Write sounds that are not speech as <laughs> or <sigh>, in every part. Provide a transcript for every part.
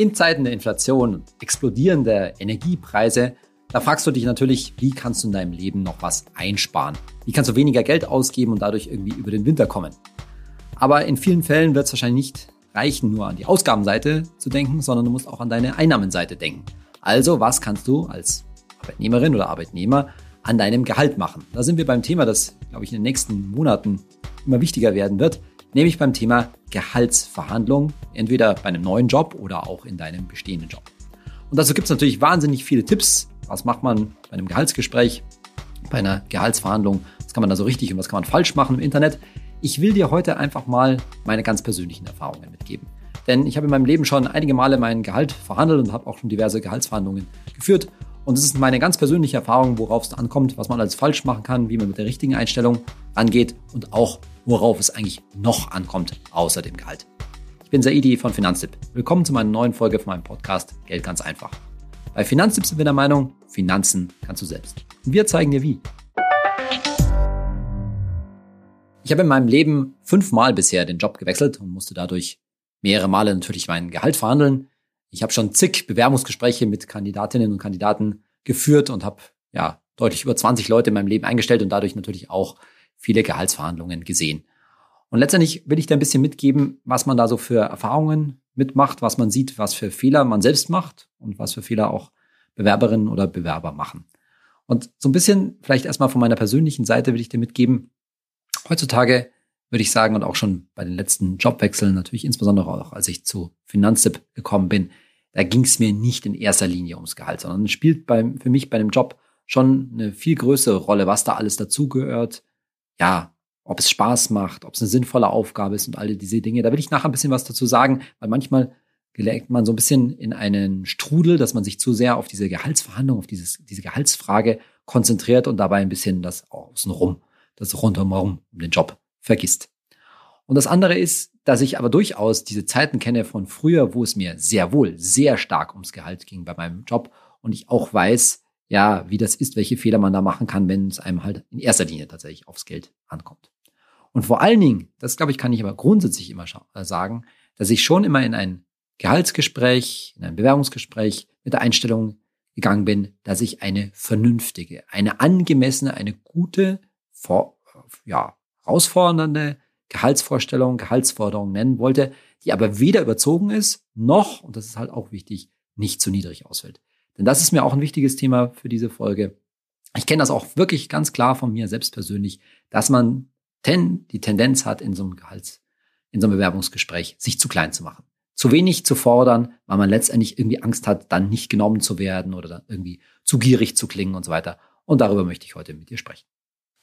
In Zeiten der Inflation und explodierender Energiepreise, da fragst du dich natürlich, wie kannst du in deinem Leben noch was einsparen? Wie kannst du weniger Geld ausgeben und dadurch irgendwie über den Winter kommen? Aber in vielen Fällen wird es wahrscheinlich nicht reichen, nur an die Ausgabenseite zu denken, sondern du musst auch an deine Einnahmenseite denken. Also, was kannst du als Arbeitnehmerin oder Arbeitnehmer an deinem Gehalt machen? Da sind wir beim Thema, das, glaube ich, in den nächsten Monaten immer wichtiger werden wird nämlich beim Thema Gehaltsverhandlung, entweder bei einem neuen Job oder auch in deinem bestehenden Job. Und dazu gibt es natürlich wahnsinnig viele Tipps. Was macht man bei einem Gehaltsgespräch, bei einer Gehaltsverhandlung? Was kann man da so richtig und was kann man falsch machen im Internet? Ich will dir heute einfach mal meine ganz persönlichen Erfahrungen mitgeben. Denn ich habe in meinem Leben schon einige Male mein Gehalt verhandelt und habe auch schon diverse Gehaltsverhandlungen geführt. Und es ist meine ganz persönliche Erfahrung, worauf es ankommt, was man alles falsch machen kann, wie man mit der richtigen Einstellung angeht und auch worauf es eigentlich noch ankommt, außer dem Gehalt. Ich bin Saidi von Finanztipp. Willkommen zu meiner neuen Folge von meinem Podcast Geld ganz einfach. Bei Finanztipp sind wir der Meinung, Finanzen kannst du selbst. Und wir zeigen dir wie. Ich habe in meinem Leben fünfmal bisher den Job gewechselt und musste dadurch mehrere Male natürlich mein Gehalt verhandeln. Ich habe schon zig Bewerbungsgespräche mit Kandidatinnen und Kandidaten geführt und habe ja deutlich über 20 Leute in meinem Leben eingestellt und dadurch natürlich auch viele Gehaltsverhandlungen gesehen. Und letztendlich will ich da ein bisschen mitgeben, was man da so für Erfahrungen mitmacht, was man sieht, was für Fehler man selbst macht und was für Fehler auch Bewerberinnen oder Bewerber machen. Und so ein bisschen vielleicht erstmal von meiner persönlichen Seite will ich dir mitgeben, heutzutage würde ich sagen, und auch schon bei den letzten Jobwechseln, natürlich insbesondere auch als ich zu Finanztipp gekommen bin, da ging es mir nicht in erster Linie ums Gehalt, sondern es spielt beim, für mich bei dem Job schon eine viel größere Rolle, was da alles dazugehört. Ja, ob es Spaß macht, ob es eine sinnvolle Aufgabe ist und all diese Dinge. Da will ich nachher ein bisschen was dazu sagen, weil manchmal gelangt man so ein bisschen in einen Strudel, dass man sich zu sehr auf diese Gehaltsverhandlung, auf dieses, diese Gehaltsfrage konzentriert und dabei ein bisschen das Außenrum, das rundherum um den Job vergisst. Und das andere ist, dass ich aber durchaus diese Zeiten kenne von früher, wo es mir sehr wohl sehr stark ums Gehalt ging bei meinem Job und ich auch weiß, ja, wie das ist, welche Fehler man da machen kann, wenn es einem halt in erster Linie tatsächlich aufs Geld ankommt. Und vor allen Dingen, das glaube ich, kann ich aber grundsätzlich immer äh, sagen, dass ich schon immer in ein Gehaltsgespräch, in ein Bewerbungsgespräch mit der Einstellung gegangen bin, dass ich eine vernünftige, eine angemessene, eine gute, ja, herausfordernde Gehaltsvorstellung, Gehaltsforderung nennen wollte, die aber weder überzogen ist, noch, und das ist halt auch wichtig, nicht zu niedrig ausfällt. Denn das ist mir auch ein wichtiges Thema für diese Folge. Ich kenne das auch wirklich ganz klar von mir selbst persönlich, dass man ten, die Tendenz hat, in so einem Gehalts, in so einem Bewerbungsgespräch sich zu klein zu machen. Zu wenig zu fordern, weil man letztendlich irgendwie Angst hat, dann nicht genommen zu werden oder dann irgendwie zu gierig zu klingen und so weiter. Und darüber möchte ich heute mit dir sprechen.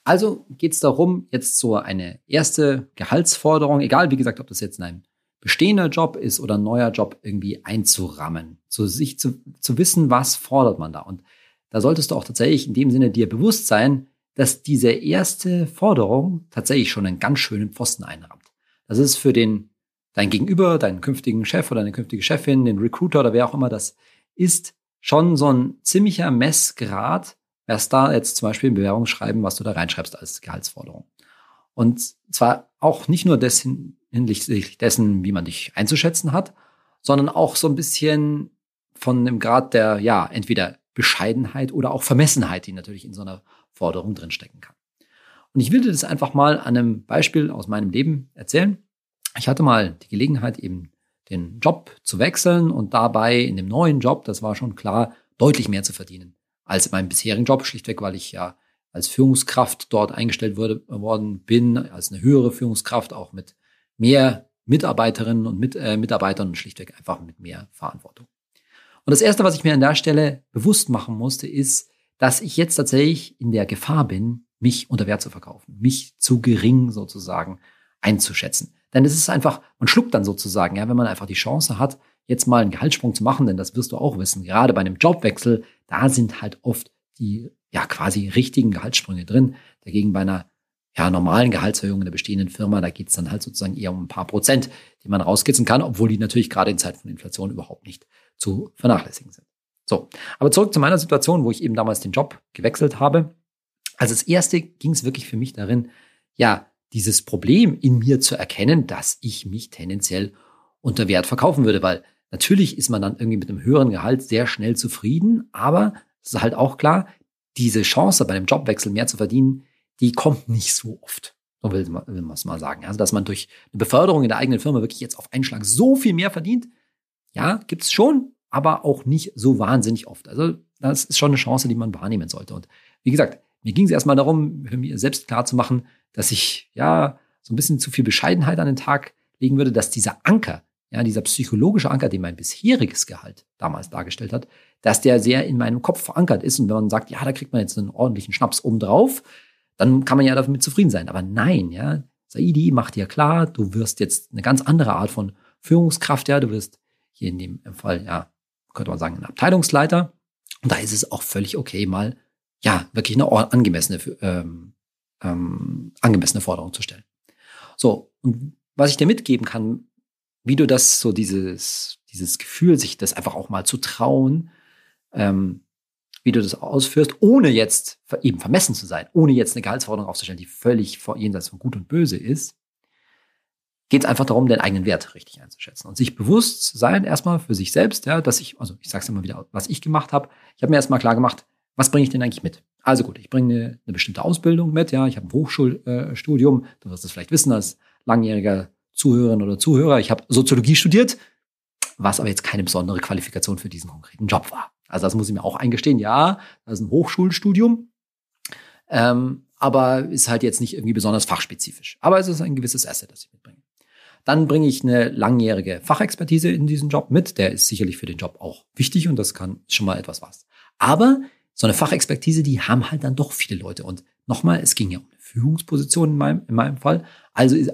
Also geht es darum, jetzt so eine erste Gehaltsforderung, egal wie gesagt, ob das jetzt ein bestehender Job ist oder neuer Job, irgendwie einzurammen. So sich zu, zu wissen, was fordert man da. Und da solltest du auch tatsächlich in dem Sinne dir bewusst sein, dass diese erste Forderung tatsächlich schon einen ganz schönen Pfosten einrammt. Das ist für den, dein Gegenüber, deinen künftigen Chef oder deine künftige Chefin, den Recruiter oder wer auch immer das ist, schon so ein ziemlicher Messgrad, erst da jetzt zum Beispiel ein Bewerbungsschreiben, was du da reinschreibst als Gehaltsforderung. Und zwar auch nicht nur dessen, hinsichtlich dessen, wie man dich einzuschätzen hat, sondern auch so ein bisschen von dem Grad der, ja, entweder Bescheidenheit oder auch Vermessenheit, die natürlich in so einer Forderung drinstecken kann. Und ich will dir das einfach mal an einem Beispiel aus meinem Leben erzählen. Ich hatte mal die Gelegenheit, eben den Job zu wechseln und dabei in dem neuen Job, das war schon klar, deutlich mehr zu verdienen als in meinem bisherigen Job, schlichtweg, weil ich ja als Führungskraft dort eingestellt wurde, worden bin, als eine höhere Führungskraft, auch mit mehr Mitarbeiterinnen und mit, äh, Mitarbeitern und schlichtweg einfach mit mehr Verantwortung. Und das Erste, was ich mir an der Stelle bewusst machen musste, ist, dass ich jetzt tatsächlich in der Gefahr bin, mich unter Wert zu verkaufen, mich zu gering sozusagen einzuschätzen. Denn es ist einfach, man schluckt dann sozusagen, ja, wenn man einfach die Chance hat, jetzt mal einen Gehaltssprung zu machen, denn das wirst du auch wissen, gerade bei einem Jobwechsel, da sind halt oft die ja quasi richtigen Gehaltssprünge drin. Dagegen bei einer ja, normalen Gehaltserhöhung in der bestehenden Firma, da geht es dann halt sozusagen eher um ein paar Prozent, die man rauskitzeln kann, obwohl die natürlich gerade in Zeiten von Inflation überhaupt nicht zu vernachlässigen sind. So, aber zurück zu meiner Situation, wo ich eben damals den Job gewechselt habe. Also das erste ging es wirklich für mich darin, ja, dieses Problem in mir zu erkennen, dass ich mich tendenziell unter Wert verkaufen würde, weil Natürlich ist man dann irgendwie mit einem höheren Gehalt sehr schnell zufrieden, aber es ist halt auch klar, diese Chance bei einem Jobwechsel mehr zu verdienen, die kommt nicht so oft. So will man, will man es mal sagen. Also, dass man durch eine Beförderung in der eigenen Firma wirklich jetzt auf einen Schlag so viel mehr verdient, ja, gibt's schon, aber auch nicht so wahnsinnig oft. Also, das ist schon eine Chance, die man wahrnehmen sollte. Und wie gesagt, mir ging es erstmal darum, mich selbst klar zu machen, dass ich ja so ein bisschen zu viel Bescheidenheit an den Tag legen würde, dass dieser Anker, ja, dieser psychologische Anker, den mein bisheriges Gehalt damals dargestellt hat, dass der sehr in meinem Kopf verankert ist. Und wenn man sagt, ja, da kriegt man jetzt einen ordentlichen Schnaps obendrauf, dann kann man ja damit zufrieden sein. Aber nein, ja, Saidi macht dir klar, du wirst jetzt eine ganz andere Art von Führungskraft, ja, du wirst hier in dem Fall, ja, könnte man sagen, ein Abteilungsleiter. Und da ist es auch völlig okay, mal, ja, wirklich eine angemessene, ähm, ähm, angemessene Forderung zu stellen. So, und was ich dir mitgeben kann, wie du das so dieses, dieses Gefühl, sich das einfach auch mal zu trauen, ähm, wie du das ausführst, ohne jetzt eben vermessen zu sein, ohne jetzt eine Gehaltsforderung aufzustellen, die völlig jenseits von Gut und Böse ist, geht es einfach darum, den eigenen Wert richtig einzuschätzen und sich bewusst sein, erstmal für sich selbst, ja, dass ich, also ich sage es immer wieder, was ich gemacht habe. Ich habe mir erstmal klar gemacht, was bringe ich denn eigentlich mit? Also gut, ich bringe eine, eine bestimmte Ausbildung mit, ja, ich habe ein Hochschulstudium, du wirst es vielleicht wissen als langjähriger Zuhörerin oder Zuhörer, ich habe Soziologie studiert, was aber jetzt keine besondere Qualifikation für diesen konkreten Job war. Also das muss ich mir auch eingestehen, ja, das ist ein Hochschulstudium, ähm, aber ist halt jetzt nicht irgendwie besonders fachspezifisch. Aber es ist ein gewisses Asset, das ich mitbringe. Dann bringe ich eine langjährige Fachexpertise in diesen Job mit. Der ist sicherlich für den Job auch wichtig und das kann schon mal etwas was. Aber so eine Fachexpertise, die haben halt dann doch viele Leute. Und nochmal, es ging ja um eine Führungsposition in meinem, in meinem Fall. Also ist,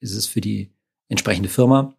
ist es für die entsprechende Firma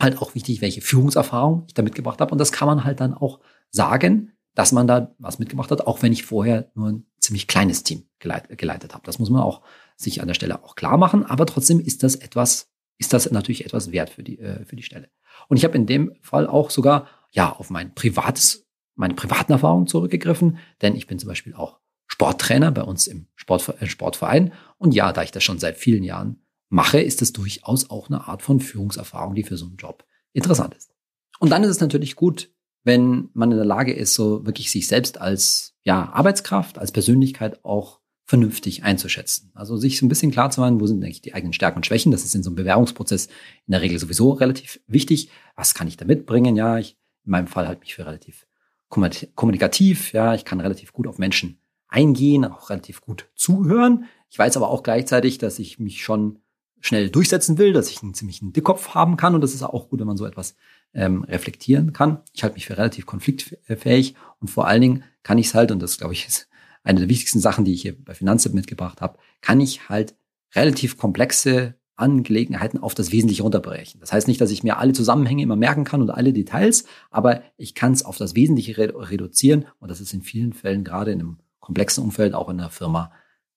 halt auch wichtig, welche Führungserfahrung ich da mitgebracht habe. Und das kann man halt dann auch sagen, dass man da was mitgemacht hat, auch wenn ich vorher nur ein ziemlich kleines Team geleitet, geleitet habe. Das muss man auch sich an der Stelle auch klar machen. Aber trotzdem ist das etwas, ist das natürlich etwas wert für die, äh, für die Stelle. Und ich habe in dem Fall auch sogar ja auf mein privates meine privaten Erfahrungen zurückgegriffen, denn ich bin zum Beispiel auch Sporttrainer bei uns im Sportverein, äh, Sportverein. Und ja, da ich das schon seit vielen Jahren mache, ist es durchaus auch eine Art von Führungserfahrung, die für so einen Job interessant ist. Und dann ist es natürlich gut, wenn man in der Lage ist, so wirklich sich selbst als ja, Arbeitskraft, als Persönlichkeit auch vernünftig einzuschätzen. Also sich so ein bisschen klar zu machen, wo sind eigentlich die eigenen Stärken und Schwächen. Das ist in so einem Bewerbungsprozess in der Regel sowieso relativ wichtig. Was kann ich da mitbringen? Ja, ich in meinem Fall halte mich für relativ kommunikativ, ja, ich kann relativ gut auf Menschen eingehen, auch relativ gut zuhören. Ich weiß aber auch gleichzeitig, dass ich mich schon schnell durchsetzen will, dass ich einen ziemlichen Dickkopf haben kann und das ist auch gut, wenn man so etwas ähm, reflektieren kann. Ich halte mich für relativ konfliktfähig und vor allen Dingen kann ich es halt, und das glaube ich ist eine der wichtigsten Sachen, die ich hier bei Finanztipp mitgebracht habe, kann ich halt relativ komplexe Angelegenheiten auf das Wesentliche runterbrechen. Das heißt nicht, dass ich mir alle Zusammenhänge immer merken kann und alle Details, aber ich kann es auf das Wesentliche reduzieren und das ist in vielen Fällen gerade in einem komplexen Umfeld, auch in einer Firma,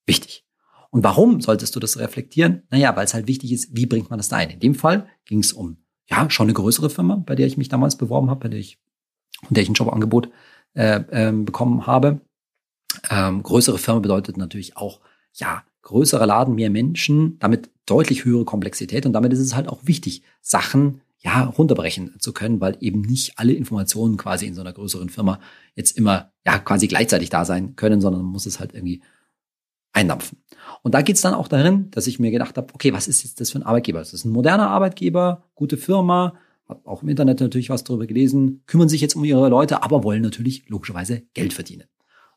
wichtig. Und warum solltest du das reflektieren? Naja, weil es halt wichtig ist, wie bringt man das da ein? In dem Fall ging es um ja schon eine größere Firma, bei der ich mich damals beworben habe, bei der ich, bei der ich ein Jobangebot äh, äh, bekommen habe. Ähm, größere Firma bedeutet natürlich auch ja größerer Laden, mehr Menschen, damit deutlich höhere Komplexität und damit ist es halt auch wichtig, Sachen ja runterbrechen zu können, weil eben nicht alle Informationen quasi in so einer größeren Firma jetzt immer ja quasi gleichzeitig da sein können, sondern man muss es halt irgendwie eindampfen. Und da geht's dann auch darin, dass ich mir gedacht habe, okay, was ist jetzt das für ein Arbeitgeber? Das ist ein moderner Arbeitgeber, gute Firma, habe auch im Internet natürlich was darüber gelesen, kümmern sich jetzt um ihre Leute, aber wollen natürlich logischerweise Geld verdienen.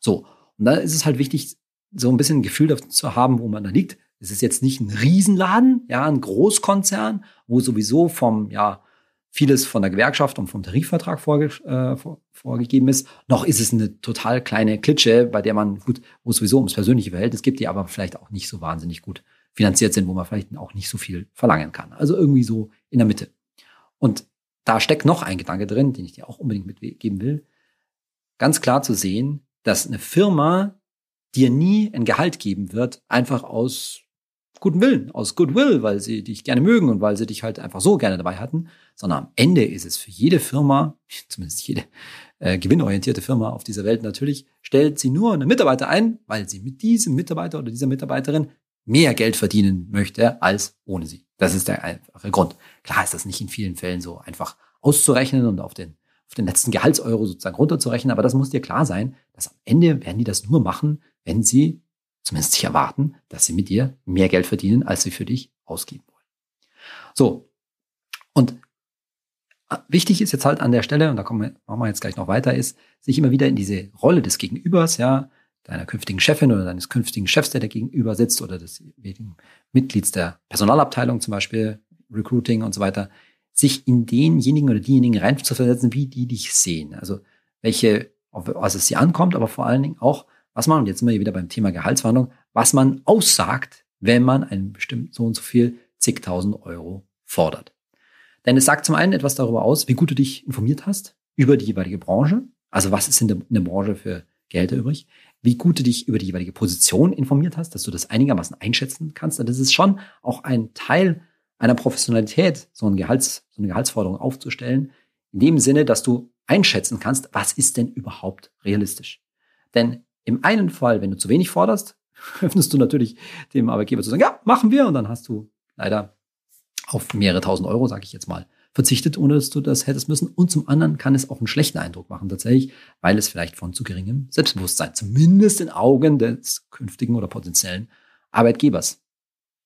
So, und da ist es halt wichtig, so ein bisschen ein Gefühl dafür zu haben, wo man da liegt. Es ist jetzt nicht ein Riesenladen, ja, ein Großkonzern, wo sowieso vom, ja, vieles von der Gewerkschaft und vom Tarifvertrag vorge äh, vor, vorgegeben ist. Noch ist es eine total kleine Klitsche, bei der man gut, wo es sowieso ums persönliche Verhältnis gibt, die aber vielleicht auch nicht so wahnsinnig gut finanziert sind, wo man vielleicht auch nicht so viel verlangen kann. Also irgendwie so in der Mitte. Und da steckt noch ein Gedanke drin, den ich dir auch unbedingt mitgeben will. Ganz klar zu sehen, dass eine Firma dir nie ein Gehalt geben wird, einfach aus gutem Willen, aus Goodwill, weil sie dich gerne mögen und weil sie dich halt einfach so gerne dabei hatten, sondern am Ende ist es für jede Firma, <laughs> zumindest jede äh, gewinnorientierte Firma auf dieser Welt natürlich, stellt sie nur einen Mitarbeiter ein, weil sie mit diesem Mitarbeiter oder dieser Mitarbeiterin mehr Geld verdienen möchte als ohne sie. Das ist der einfache Grund. Klar ist das nicht in vielen Fällen so einfach auszurechnen und auf den, auf den letzten Gehaltseuro sozusagen runterzurechnen. Aber das muss dir klar sein, dass am Ende werden die das nur machen, wenn sie zumindest sich erwarten, dass sie mit dir mehr Geld verdienen, als sie für dich ausgeben wollen. So. Und äh, wichtig ist jetzt halt an der Stelle, und da kommen wir, machen wir jetzt gleich noch weiter, ist, sich immer wieder in diese Rolle des Gegenübers, ja, deiner künftigen Chefin oder deines künftigen Chefs, der da gegenüber sitzt, oder des Mitglieds der Personalabteilung zum Beispiel, Recruiting und so weiter, sich in denjenigen oder diejenigen reinzuversetzen, wie die dich sehen. Also welche, auf was es sie ankommt, aber vor allen Dingen auch, was man, und jetzt sind wir wieder beim Thema Gehaltsverhandlung, was man aussagt, wenn man einen bestimmten so und so viel zigtausend Euro fordert. Denn es sagt zum einen etwas darüber aus, wie gut du dich informiert hast über die jeweilige Branche. Also was ist in der, in der Branche für Gelder übrig? Wie gut du dich über die jeweilige Position informiert hast, dass du das einigermaßen einschätzen kannst. Das ist schon auch ein Teil einer Professionalität, so, ein Gehalts, so eine Gehaltsforderung aufzustellen, in dem Sinne, dass du einschätzen kannst, was ist denn überhaupt realistisch. Denn im einen Fall, wenn du zu wenig forderst, <laughs> öffnest du natürlich dem Arbeitgeber zu sagen, ja, machen wir. Und dann hast du leider auf mehrere tausend Euro, sage ich jetzt mal, verzichtet, ohne dass du das hättest müssen. Und zum anderen kann es auch einen schlechten Eindruck machen, tatsächlich, weil es vielleicht von zu geringem Selbstbewusstsein, zumindest in Augen des künftigen oder potenziellen Arbeitgebers,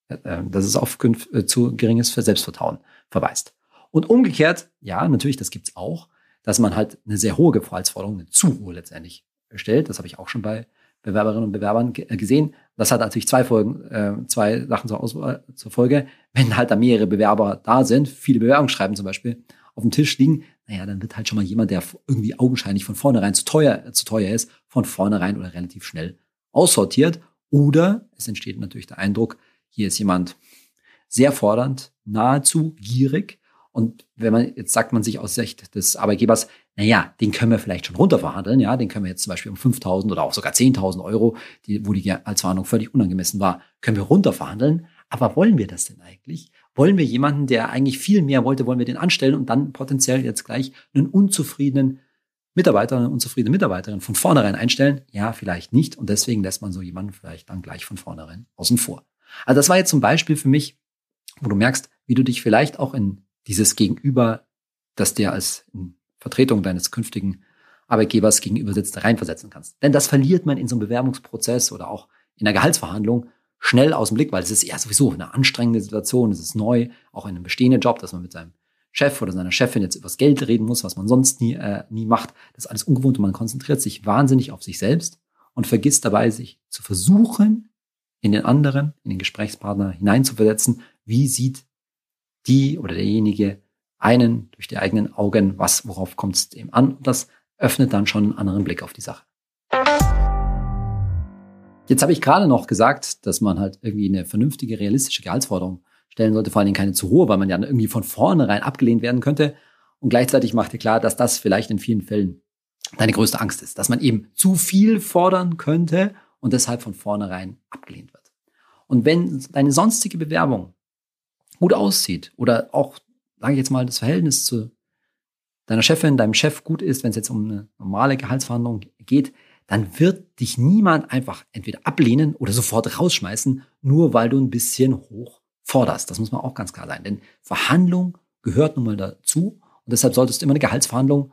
äh, dass es auf äh, zu geringes Selbstvertrauen verweist. Und umgekehrt, ja, natürlich, das gibt's auch, dass man halt eine sehr hohe Gehaltsforderung, eine zu hohe letztendlich stellt. Das habe ich auch schon bei Bewerberinnen und Bewerbern äh, gesehen. Das hat natürlich zwei Folgen, äh, zwei Sachen zur, Auswahl, zur Folge. Wenn halt da mehrere Bewerber da sind, viele Bewerbungsschreiben zum Beispiel auf dem Tisch liegen, naja, dann wird halt schon mal jemand, der irgendwie augenscheinlich von vornherein zu teuer, zu teuer ist, von vornherein oder relativ schnell aussortiert. Oder es entsteht natürlich der Eindruck, hier ist jemand sehr fordernd, nahezu gierig und wenn man, jetzt sagt man sich aus Sicht des Arbeitgebers, naja, den können wir vielleicht schon runterverhandeln, ja, den können wir jetzt zum Beispiel um 5.000 oder auch sogar 10.000 Euro, die, wo die als Verhandlung völlig unangemessen war, können wir runterverhandeln. Aber wollen wir das denn eigentlich? Wollen wir jemanden, der eigentlich viel mehr wollte, wollen wir den anstellen und dann potenziell jetzt gleich einen unzufriedenen Mitarbeiter, eine unzufriedene Mitarbeiterin von vornherein einstellen? Ja, vielleicht nicht. Und deswegen lässt man so jemanden vielleicht dann gleich von vornherein außen vor. Also das war jetzt zum Beispiel für mich, wo du merkst, wie du dich vielleicht auch in dieses Gegenüber, das dir als Vertretung deines künftigen Arbeitgebers gegenüber sitzt, reinversetzen kannst. Denn das verliert man in so einem Bewerbungsprozess oder auch in einer Gehaltsverhandlung schnell aus dem Blick, weil es ist ja sowieso eine anstrengende Situation, es ist neu, auch in einem bestehenden Job, dass man mit seinem Chef oder seiner Chefin jetzt übers Geld reden muss, was man sonst nie, äh, nie macht. Das ist alles ungewohnt und man konzentriert sich wahnsinnig auf sich selbst und vergisst dabei, sich zu versuchen, in den anderen, in den Gesprächspartner hineinzuversetzen, wie sieht die oder derjenige einen durch die eigenen Augen, was, worauf kommt es dem an. Und das öffnet dann schon einen anderen Blick auf die Sache. Jetzt habe ich gerade noch gesagt, dass man halt irgendwie eine vernünftige, realistische Gehaltsforderung stellen sollte, vor allen Dingen keine zu hohe, weil man ja irgendwie von vornherein abgelehnt werden könnte. Und gleichzeitig macht dir klar, dass das vielleicht in vielen Fällen deine größte Angst ist, dass man eben zu viel fordern könnte und deshalb von vornherein abgelehnt wird. Und wenn deine sonstige Bewerbung gut aussieht oder auch, sage ich jetzt mal, das Verhältnis zu deiner Chefin, deinem Chef gut ist, wenn es jetzt um eine normale Gehaltsverhandlung geht, dann wird dich niemand einfach entweder ablehnen oder sofort rausschmeißen, nur weil du ein bisschen hoch forderst. Das muss man auch ganz klar sein. Denn Verhandlung gehört nun mal dazu und deshalb solltest du immer eine Gehaltsverhandlung,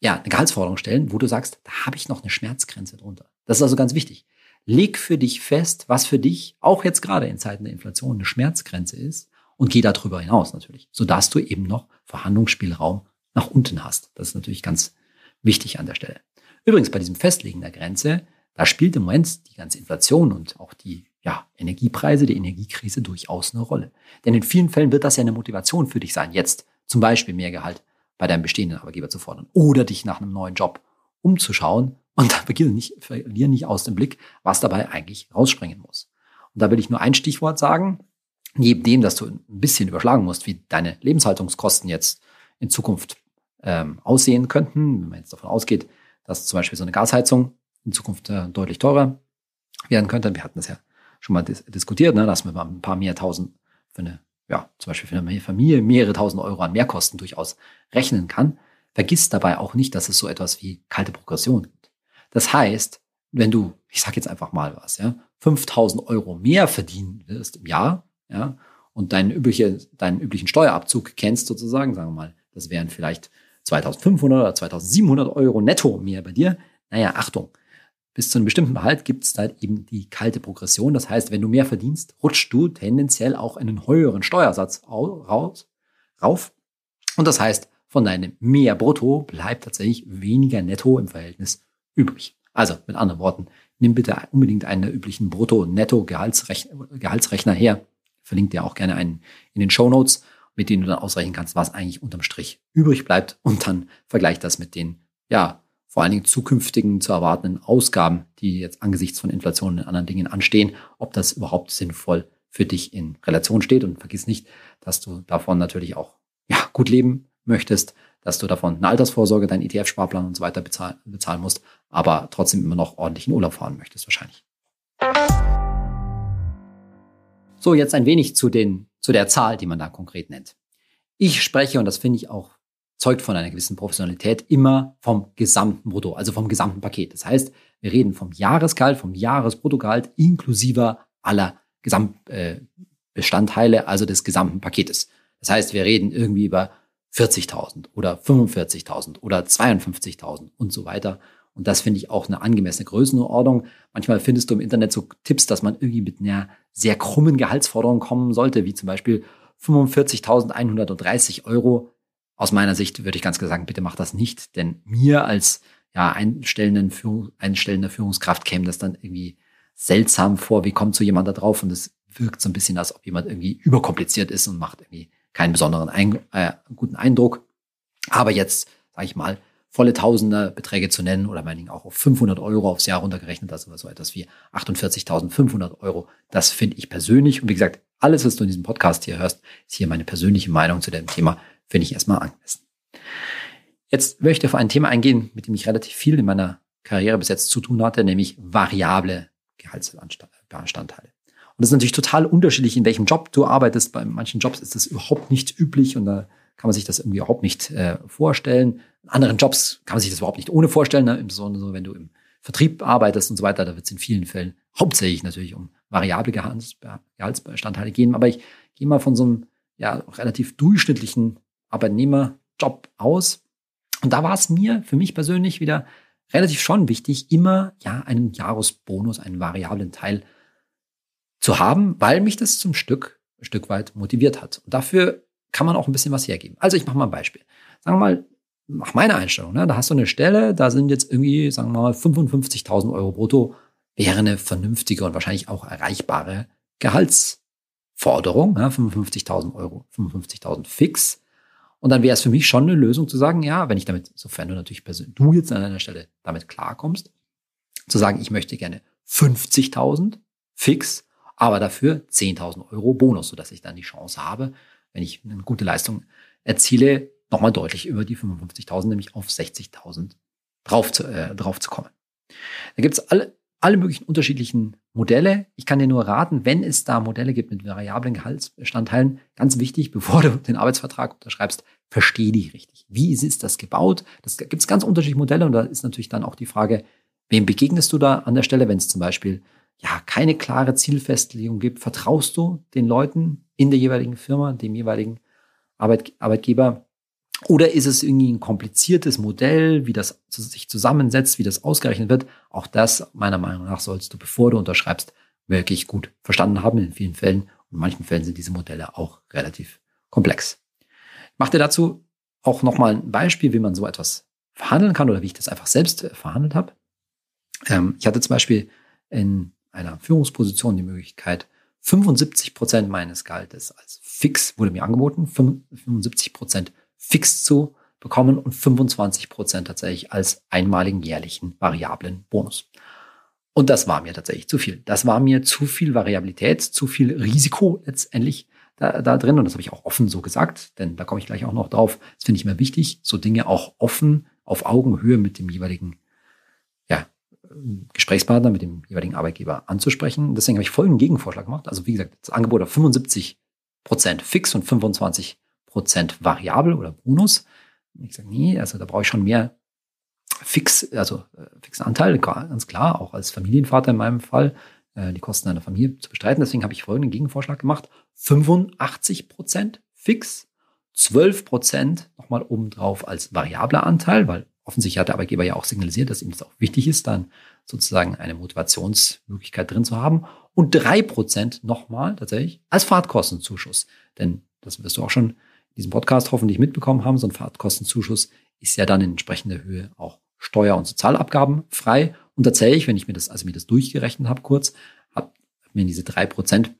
ja, eine Gehaltsforderung stellen, wo du sagst, da habe ich noch eine Schmerzgrenze drunter. Das ist also ganz wichtig. Leg für dich fest, was für dich auch jetzt gerade in Zeiten der Inflation eine Schmerzgrenze ist und geh darüber hinaus natürlich, sodass du eben noch Verhandlungsspielraum nach unten hast. Das ist natürlich ganz wichtig an der Stelle. Übrigens bei diesem Festlegen der Grenze, da spielt im Moment die ganze Inflation und auch die ja, Energiepreise, die Energiekrise durchaus eine Rolle. Denn in vielen Fällen wird das ja eine Motivation für dich sein, jetzt zum Beispiel mehr Gehalt bei deinem bestehenden Arbeitgeber zu fordern oder dich nach einem neuen Job umzuschauen und da nicht, verlieren nicht aus dem Blick, was dabei eigentlich rausspringen muss. Und da will ich nur ein Stichwort sagen, neben dem, dass du ein bisschen überschlagen musst, wie deine Lebenshaltungskosten jetzt in Zukunft ähm, aussehen könnten, wenn man jetzt davon ausgeht, dass zum Beispiel so eine Gasheizung in Zukunft äh, deutlich teurer werden könnte. Wir hatten das ja schon mal dis diskutiert, ne, dass man ein paar mehr tausend für eine, ja, zum Beispiel für eine Familie mehrere tausend Euro an Mehrkosten durchaus rechnen kann. Vergiss dabei auch nicht, dass es so etwas wie kalte Progression gibt. Das heißt, wenn du, ich sage jetzt einfach mal was, ja, 5000 Euro mehr verdienen wirst im Jahr, ja, und deinen, übliche, deinen üblichen Steuerabzug kennst sozusagen, sagen wir mal Das wären vielleicht 2500 oder 2700 Euro netto mehr bei dir. Naja, Achtung. Bis zu einem bestimmten Gehalt gibt es halt eben die kalte Progression. Das heißt, wenn du mehr verdienst, rutscht du tendenziell auch einen höheren Steuersatz raus, rauf. Und das heißt, von deinem mehr Brutto bleibt tatsächlich weniger Netto im Verhältnis übrig. Also mit anderen Worten, nimm bitte unbedingt einen der üblichen Brutto-Netto-Gehaltsrechner her. Verlinkt dir auch gerne einen in den Show Notes, mit denen du dann ausrechnen kannst, was eigentlich unterm Strich übrig bleibt und dann vergleich das mit den, ja, vor allen Dingen zukünftigen zu erwartenden Ausgaben, die jetzt angesichts von Inflation und anderen Dingen anstehen, ob das überhaupt sinnvoll für dich in Relation steht. Und vergiss nicht, dass du davon natürlich auch ja, gut leben möchtest, dass du davon eine Altersvorsorge, deinen ETF-Sparplan und so weiter bezahlen, bezahlen musst, aber trotzdem immer noch ordentlich in Urlaub fahren möchtest wahrscheinlich. So, jetzt ein wenig zu, den, zu der Zahl, die man da konkret nennt. Ich spreche, und das finde ich auch zeugt von einer gewissen Professionalität, immer vom gesamten Brutto, also vom gesamten Paket. Das heißt, wir reden vom Jahresgehalt, vom Jahresbruttogehalt inklusive aller Gesamtbestandteile, äh, also des gesamten Paketes. Das heißt, wir reden irgendwie über 40.000 oder 45.000 oder 52.000 und so weiter. Und das finde ich auch eine angemessene Größenordnung. Manchmal findest du im Internet so Tipps, dass man irgendwie mit einer sehr krummen Gehaltsforderung kommen sollte, wie zum Beispiel 45.130 Euro. Aus meiner Sicht würde ich ganz klar sagen, bitte mach das nicht, denn mir als ja, einstellenden Führung, einstellender Führungskraft käme das dann irgendwie seltsam vor. Wie kommt so jemand da drauf? Und es wirkt so ein bisschen, als ob jemand irgendwie überkompliziert ist und macht irgendwie keinen besonderen ein, äh, guten Eindruck. Aber jetzt, sage ich mal, volle Tausender Beträge zu nennen oder meinetwegen auch auf 500 Euro aufs Jahr runtergerechnet, also so etwas wie 48.500 Euro, das finde ich persönlich. Und wie gesagt, alles, was du in diesem Podcast hier hörst, ist hier meine persönliche Meinung zu dem Thema, finde ich erstmal angemessen. Jetzt möchte ich auf ein Thema eingehen, mit dem ich relativ viel in meiner Karriere bis jetzt zu tun hatte, nämlich variable Gehaltsbestandteile. Und das ist natürlich total unterschiedlich, in welchem Job du arbeitest. Bei manchen Jobs ist das überhaupt nicht üblich und da kann man sich das irgendwie überhaupt nicht äh, vorstellen. In anderen Jobs kann man sich das überhaupt nicht ohne vorstellen, ne? insbesondere wenn du im Vertrieb arbeitest und so weiter. Da wird es in vielen Fällen hauptsächlich natürlich um variable Gehaltsbestandteile gehen. Aber ich gehe mal von so einem ja, relativ durchschnittlichen Arbeitnehmerjob aus. Und da war es mir für mich persönlich wieder relativ schon wichtig, immer ja einen Jahresbonus, einen variablen Teil zu haben, weil mich das zum Stück, ein Stück weit motiviert hat. Und dafür kann man auch ein bisschen was hergeben. Also ich mache mal ein Beispiel. Sagen wir mal, nach meiner Einstellung, ne, da hast du eine Stelle, da sind jetzt irgendwie, sagen wir mal, 55.000 Euro brutto, wäre eine vernünftige und wahrscheinlich auch erreichbare Gehaltsforderung, ne, 55.000 Euro, 55.000 fix. Und dann wäre es für mich schon eine Lösung zu sagen, ja, wenn ich damit, sofern du natürlich persönlich, du jetzt an einer Stelle damit klarkommst, zu sagen, ich möchte gerne 50.000 fix aber dafür 10.000 Euro Bonus, sodass ich dann die Chance habe, wenn ich eine gute Leistung erziele, nochmal deutlich über die 55.000, nämlich auf 60.000 drauf zu, äh, drauf zu kommen. Da gibt es alle, alle möglichen unterschiedlichen Modelle. Ich kann dir nur raten, wenn es da Modelle gibt mit variablen Gehaltsbestandteilen, ganz wichtig, <laughs> bevor du den Arbeitsvertrag unterschreibst, verstehe die richtig. Wie ist das gebaut? Das gibt es ganz unterschiedliche Modelle und da ist natürlich dann auch die Frage, wem begegnest du da an der Stelle, wenn es zum Beispiel ja, keine klare Zielfestlegung gibt, vertraust du den Leuten in der jeweiligen Firma, dem jeweiligen Arbeit, Arbeitgeber? Oder ist es irgendwie ein kompliziertes Modell, wie das sich zusammensetzt, wie das ausgerechnet wird? Auch das, meiner Meinung nach, sollst du, bevor du unterschreibst, wirklich gut verstanden haben in vielen Fällen. Und in manchen Fällen sind diese Modelle auch relativ komplex. Ich mache dir dazu auch nochmal ein Beispiel, wie man so etwas verhandeln kann oder wie ich das einfach selbst verhandelt habe. Ähm, ich hatte zum Beispiel in einer Führungsposition die Möglichkeit, 75 Prozent meines Gehaltes als fix wurde mir angeboten, 75 Prozent fix zu bekommen und 25 Prozent tatsächlich als einmaligen jährlichen variablen Bonus. Und das war mir tatsächlich zu viel. Das war mir zu viel Variabilität, zu viel Risiko letztendlich da, da drin. Und das habe ich auch offen so gesagt, denn da komme ich gleich auch noch drauf. Das finde ich mir wichtig, so Dinge auch offen auf Augenhöhe mit dem jeweiligen Gesprächspartner, mit dem jeweiligen Arbeitgeber anzusprechen. Deswegen habe ich folgenden Gegenvorschlag gemacht. Also wie gesagt, das Angebot auf 75 Prozent fix und 25 Prozent variabel oder Bonus. Ich sage, nee, also da brauche ich schon mehr fix, also äh, fixen Anteil, ganz klar, auch als Familienvater in meinem Fall, äh, die Kosten einer Familie zu bestreiten. Deswegen habe ich folgenden Gegenvorschlag gemacht. 85 Prozent fix 12 Prozent nochmal obendrauf als variabler Anteil, weil offensichtlich hat der Arbeitgeber ja auch signalisiert, dass ihm das auch wichtig ist, dann sozusagen eine Motivationsmöglichkeit drin zu haben. Und drei Prozent nochmal tatsächlich als Fahrtkostenzuschuss. Denn das wirst du auch schon in diesem Podcast hoffentlich mitbekommen haben. So ein Fahrtkostenzuschuss ist ja dann in entsprechender Höhe auch Steuer- und Sozialabgaben frei. Und tatsächlich, wenn ich mir das, also mir das durchgerechnet habe kurz, habe mir diese drei Prozent,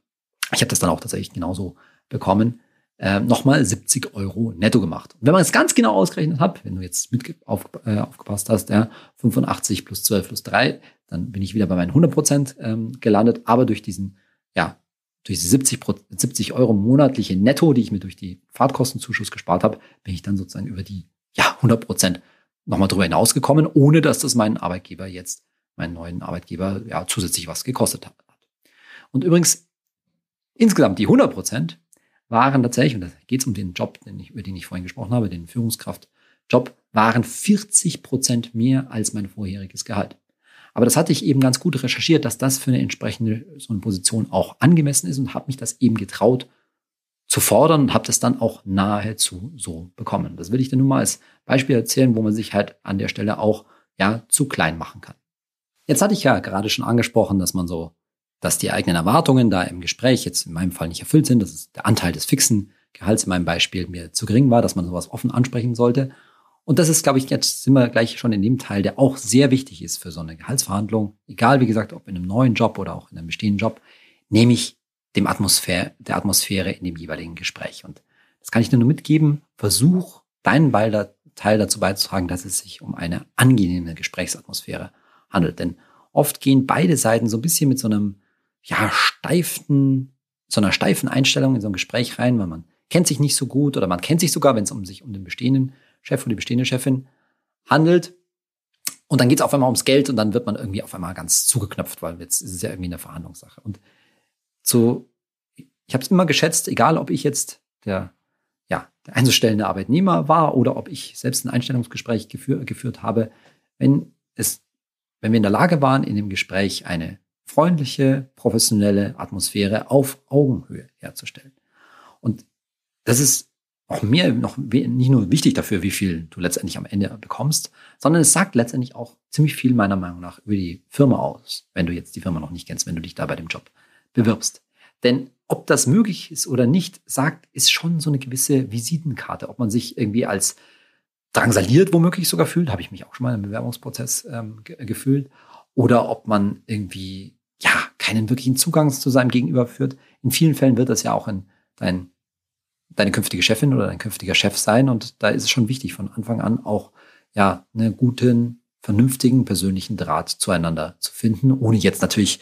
ich habe das dann auch tatsächlich genauso bekommen, äh, nochmal 70 Euro netto gemacht. Und wenn man es ganz genau ausgerechnet hat, wenn du jetzt mit auf, äh, aufgepasst hast, ja, 85 plus 12 plus 3, dann bin ich wieder bei meinen 100 Prozent ähm, gelandet. Aber durch diesen, ja, durch die 70, 70 Euro monatliche Netto, die ich mir durch die Fahrtkostenzuschuss gespart habe, bin ich dann sozusagen über die ja, 100 Prozent nochmal drüber hinausgekommen, ohne dass das meinen Arbeitgeber jetzt, meinen neuen Arbeitgeber, ja, zusätzlich was gekostet hat. Und übrigens, insgesamt die 100 Prozent waren tatsächlich, und da geht es um den Job, den ich, über den ich vorhin gesprochen habe, den Führungskraftjob, waren 40 Prozent mehr als mein vorheriges Gehalt. Aber das hatte ich eben ganz gut recherchiert, dass das für eine entsprechende so eine Position auch angemessen ist und habe mich das eben getraut zu fordern und habe das dann auch nahezu so bekommen. Das will ich dir nun mal als Beispiel erzählen, wo man sich halt an der Stelle auch ja zu klein machen kann. Jetzt hatte ich ja gerade schon angesprochen, dass man so dass die eigenen Erwartungen da im Gespräch jetzt in meinem Fall nicht erfüllt sind, dass der Anteil des fixen Gehalts in meinem Beispiel mir zu gering war, dass man sowas offen ansprechen sollte. Und das ist, glaube ich, jetzt sind wir gleich schon in dem Teil, der auch sehr wichtig ist für so eine Gehaltsverhandlung. Egal, wie gesagt, ob in einem neuen Job oder auch in einem bestehenden Job, nehme ich dem Atmosphäre, der Atmosphäre in dem jeweiligen Gespräch. Und das kann ich dir nur mitgeben. Versuch, deinen Teil dazu beizutragen, dass es sich um eine angenehme Gesprächsatmosphäre handelt. Denn oft gehen beide Seiten so ein bisschen mit so einem ja, steifen, so einer steifen Einstellung in so ein Gespräch rein, weil man kennt sich nicht so gut oder man kennt sich sogar, wenn es um sich um den bestehenden Chef oder die bestehende Chefin handelt. Und dann geht es auf einmal ums Geld und dann wird man irgendwie auf einmal ganz zugeknöpft, weil jetzt ist es ja irgendwie eine Verhandlungssache. Und so, ich habe es immer geschätzt, egal ob ich jetzt der, ja, der einzustellende Arbeitnehmer war oder ob ich selbst ein Einstellungsgespräch geführ, geführt habe, wenn es, wenn wir in der Lage waren, in dem Gespräch eine freundliche, professionelle Atmosphäre auf Augenhöhe herzustellen. Und das ist auch mir noch nicht nur wichtig dafür, wie viel du letztendlich am Ende bekommst, sondern es sagt letztendlich auch ziemlich viel meiner Meinung nach über die Firma aus, wenn du jetzt die Firma noch nicht kennst, wenn du dich da bei dem Job bewirbst. Denn ob das möglich ist oder nicht, sagt, ist schon so eine gewisse Visitenkarte. Ob man sich irgendwie als drangsaliert womöglich sogar fühlt, habe ich mich auch schon mal im Bewerbungsprozess ähm, gefühlt, oder ob man irgendwie ja keinen wirklichen Zugang zu seinem Gegenüber führt. In vielen Fällen wird das ja auch in dein, deine künftige Chefin oder dein künftiger Chef sein und da ist es schon wichtig von Anfang an auch ja einen guten vernünftigen persönlichen Draht zueinander zu finden, ohne jetzt natürlich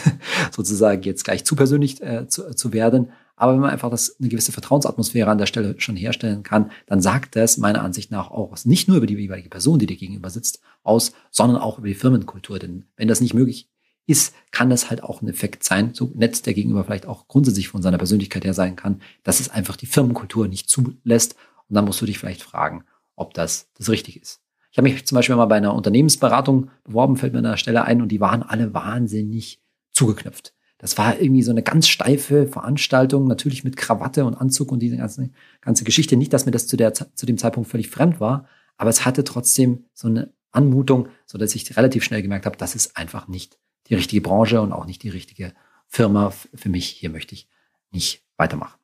<laughs> sozusagen jetzt gleich zu persönlich äh, zu, zu werden. Aber wenn man einfach das, eine gewisse Vertrauensatmosphäre an der Stelle schon herstellen kann, dann sagt das meiner Ansicht nach auch was nicht nur über die jeweilige Person, die dir gegenüber sitzt, aus, sondern auch über die Firmenkultur. Denn wenn das nicht möglich ist, kann das halt auch ein Effekt sein, so nett der Gegenüber vielleicht auch grundsätzlich von seiner Persönlichkeit her sein kann, dass es einfach die Firmenkultur nicht zulässt. Und dann musst du dich vielleicht fragen, ob das das Richtige ist. Ich habe mich zum Beispiel mal bei einer Unternehmensberatung beworben, fällt mir an der Stelle ein, und die waren alle wahnsinnig zugeknöpft. Das war irgendwie so eine ganz steife Veranstaltung, natürlich mit Krawatte und Anzug und diese ganze, ganze Geschichte. Nicht, dass mir das zu, der, zu dem Zeitpunkt völlig fremd war, aber es hatte trotzdem so eine Anmutung, so dass ich relativ schnell gemerkt habe, das ist einfach nicht die richtige Branche und auch nicht die richtige Firma für mich. Hier möchte ich nicht weitermachen.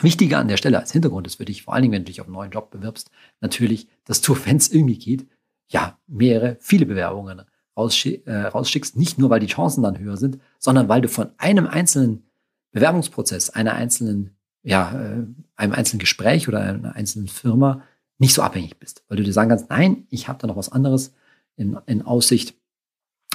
Wichtiger an der Stelle als Hintergrund ist für dich, vor allen Dingen, wenn du dich auf einen neuen Job bewirbst, natürlich, dass du, <laughs> wenn es irgendwie geht, ja, mehrere, viele Bewerbungen rausschick, äh, rausschickst, nicht nur, weil die Chancen dann höher sind, sondern weil du von einem einzelnen Bewerbungsprozess, einer einzelnen, ja, äh, einem einzelnen Gespräch oder einer einzelnen Firma nicht so abhängig bist. Weil du dir sagen kannst, nein, ich habe da noch was anderes in, in Aussicht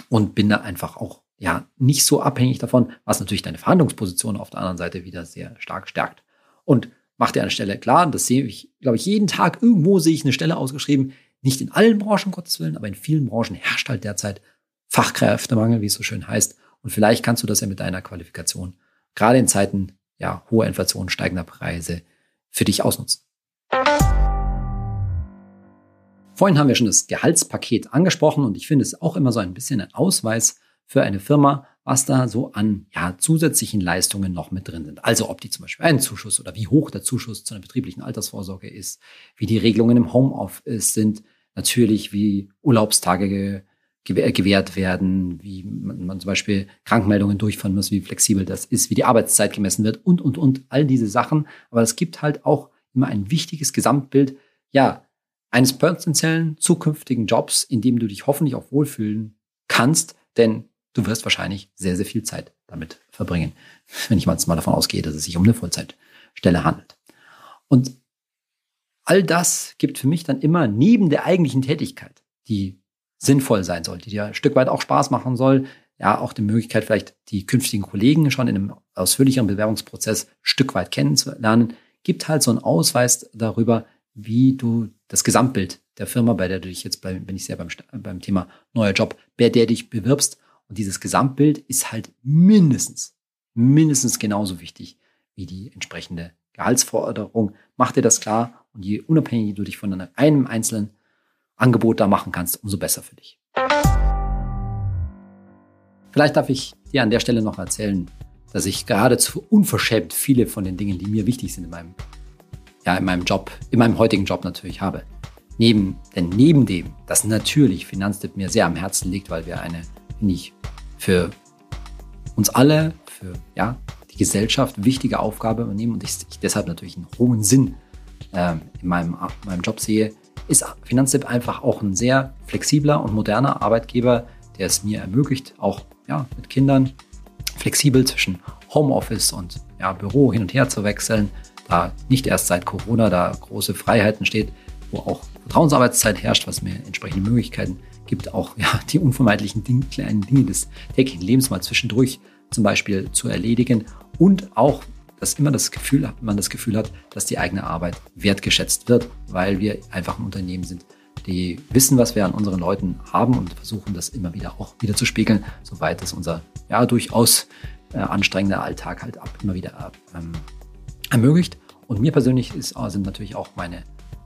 und bin da einfach auch ja nicht so abhängig davon, was natürlich deine Verhandlungsposition auf der anderen Seite wieder sehr stark stärkt. Und mach dir eine Stelle klar, das sehe ich, glaube ich, jeden Tag irgendwo sehe ich eine Stelle ausgeschrieben, nicht in allen Branchen, Gottes Willen, aber in vielen Branchen herrscht halt derzeit Fachkräftemangel, wie es so schön heißt. Und vielleicht kannst du das ja mit deiner Qualifikation, gerade in Zeiten ja, hoher Inflation, steigender Preise, für dich ausnutzen. Vorhin haben wir schon das Gehaltspaket angesprochen und ich finde es auch immer so ein bisschen ein Ausweis für eine Firma, was da so an ja, zusätzlichen Leistungen noch mit drin sind. Also ob die zum Beispiel einen Zuschuss oder wie hoch der Zuschuss zu einer betrieblichen Altersvorsorge ist, wie die Regelungen im Homeoffice sind, natürlich wie Urlaubstage gewährt werden, wie man, zum Beispiel Krankmeldungen durchführen muss, wie flexibel das ist, wie die Arbeitszeit gemessen wird und, und, und, all diese Sachen. Aber es gibt halt auch immer ein wichtiges Gesamtbild, ja, eines potenziellen zukünftigen Jobs, in dem du dich hoffentlich auch wohlfühlen kannst, denn du wirst wahrscheinlich sehr, sehr viel Zeit damit verbringen, wenn ich mal davon ausgehe, dass es sich um eine Vollzeitstelle handelt. Und all das gibt für mich dann immer neben der eigentlichen Tätigkeit, die sinnvoll sein soll, die dir ein Stück weit auch Spaß machen soll, ja, auch die Möglichkeit, vielleicht die künftigen Kollegen schon in einem ausführlicheren Bewerbungsprozess ein Stück weit kennenzulernen, gibt halt so einen Ausweis darüber, wie du das Gesamtbild der Firma, bei der du dich jetzt, bin ich sehr beim, beim Thema neuer Job, bei der dich bewirbst. Und dieses Gesamtbild ist halt mindestens, mindestens genauso wichtig wie die entsprechende Gehaltsforderung. Mach dir das klar und je unabhängiger du dich von einem einzelnen Angebot da machen kannst, umso besser für dich. Vielleicht darf ich dir an der Stelle noch erzählen, dass ich geradezu unverschämt viele von den Dingen, die mir wichtig sind in meinem, ja, in meinem Job, in meinem heutigen Job natürlich habe. Neben, denn neben dem, dass natürlich Finanztipp mir sehr am Herzen liegt, weil wir eine, ich, für uns alle, für ja, die Gesellschaft wichtige Aufgabe übernehmen und ich, ich deshalb natürlich einen hohen Sinn äh, in meinem, in meinem Job sehe, ist Finanztipp einfach auch ein sehr flexibler und moderner Arbeitgeber, der es mir ermöglicht, auch ja, mit Kindern flexibel zwischen Homeoffice und ja, Büro hin und her zu wechseln, da nicht erst seit Corona da große Freiheiten steht, wo auch Vertrauensarbeitszeit herrscht, was mir entsprechende Möglichkeiten gibt, auch ja, die unvermeidlichen Dinge, kleinen Dinge des täglichen Lebens mal zwischendurch zum Beispiel zu erledigen und auch dass immer das Gefühl hat, man das Gefühl hat, dass die eigene Arbeit wertgeschätzt wird, weil wir einfach ein Unternehmen sind, die wissen, was wir an unseren Leuten haben und versuchen das immer wieder auch wieder zu spiegeln, soweit es unser ja durchaus äh, anstrengender Alltag halt ab, immer wieder ähm, ermöglicht. Und mir persönlich ist, sind natürlich auch meine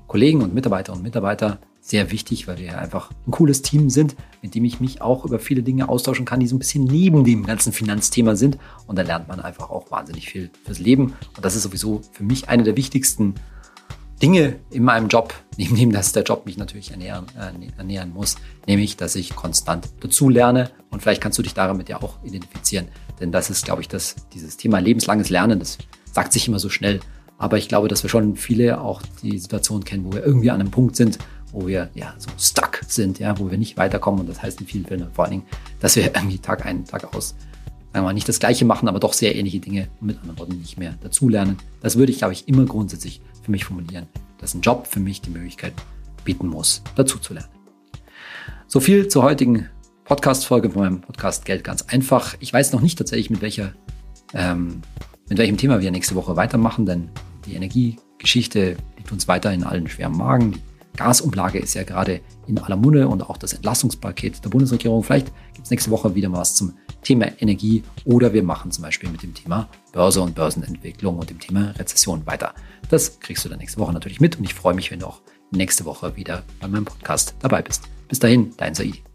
Kollegen und Mitarbeiterinnen und Mitarbeiter sehr wichtig, weil wir einfach ein cooles Team sind, mit dem ich mich auch über viele Dinge austauschen kann, die so ein bisschen neben dem ganzen Finanzthema sind. Und da lernt man einfach auch wahnsinnig viel fürs Leben. Und das ist sowieso für mich eine der wichtigsten Dinge in meinem Job, <laughs> neben dem, dass der Job mich natürlich ernähren, äh, ernähren muss, nämlich, dass ich konstant dazu lerne. Und vielleicht kannst du dich damit ja auch identifizieren. Denn das ist, glaube ich, das, dieses Thema lebenslanges Lernen, das sagt sich immer so schnell. Aber ich glaube, dass wir schon viele auch die Situation kennen, wo wir irgendwie an einem Punkt sind, wo wir ja so stuck sind, ja, wo wir nicht weiterkommen. Und das heißt in vielen Fällen vor allen Dingen, dass wir <laughs> irgendwie Tag ein, Tag aus, sagen wir mal, nicht das Gleiche machen, aber doch sehr ähnliche Dinge und mit anderen Worten nicht mehr dazulernen. Das würde ich, glaube ich, immer grundsätzlich für mich formulieren, dass ein Job für mich die Möglichkeit bieten muss, dazu zu lernen. So viel zur heutigen Podcast-Folge von meinem Podcast Geld ganz einfach. Ich weiß noch nicht tatsächlich, mit welcher, ähm, mit welchem Thema wir nächste Woche weitermachen, denn die Energiegeschichte liegt uns weiter in allen schweren Magen. Die Gasumlage ist ja gerade in aller Munde und auch das Entlastungspaket der Bundesregierung. Vielleicht gibt es nächste Woche wieder mal was zum Thema Energie oder wir machen zum Beispiel mit dem Thema Börse und Börsenentwicklung und dem Thema Rezession weiter. Das kriegst du dann nächste Woche natürlich mit und ich freue mich, wenn du auch nächste Woche wieder bei meinem Podcast dabei bist. Bis dahin, dein Said.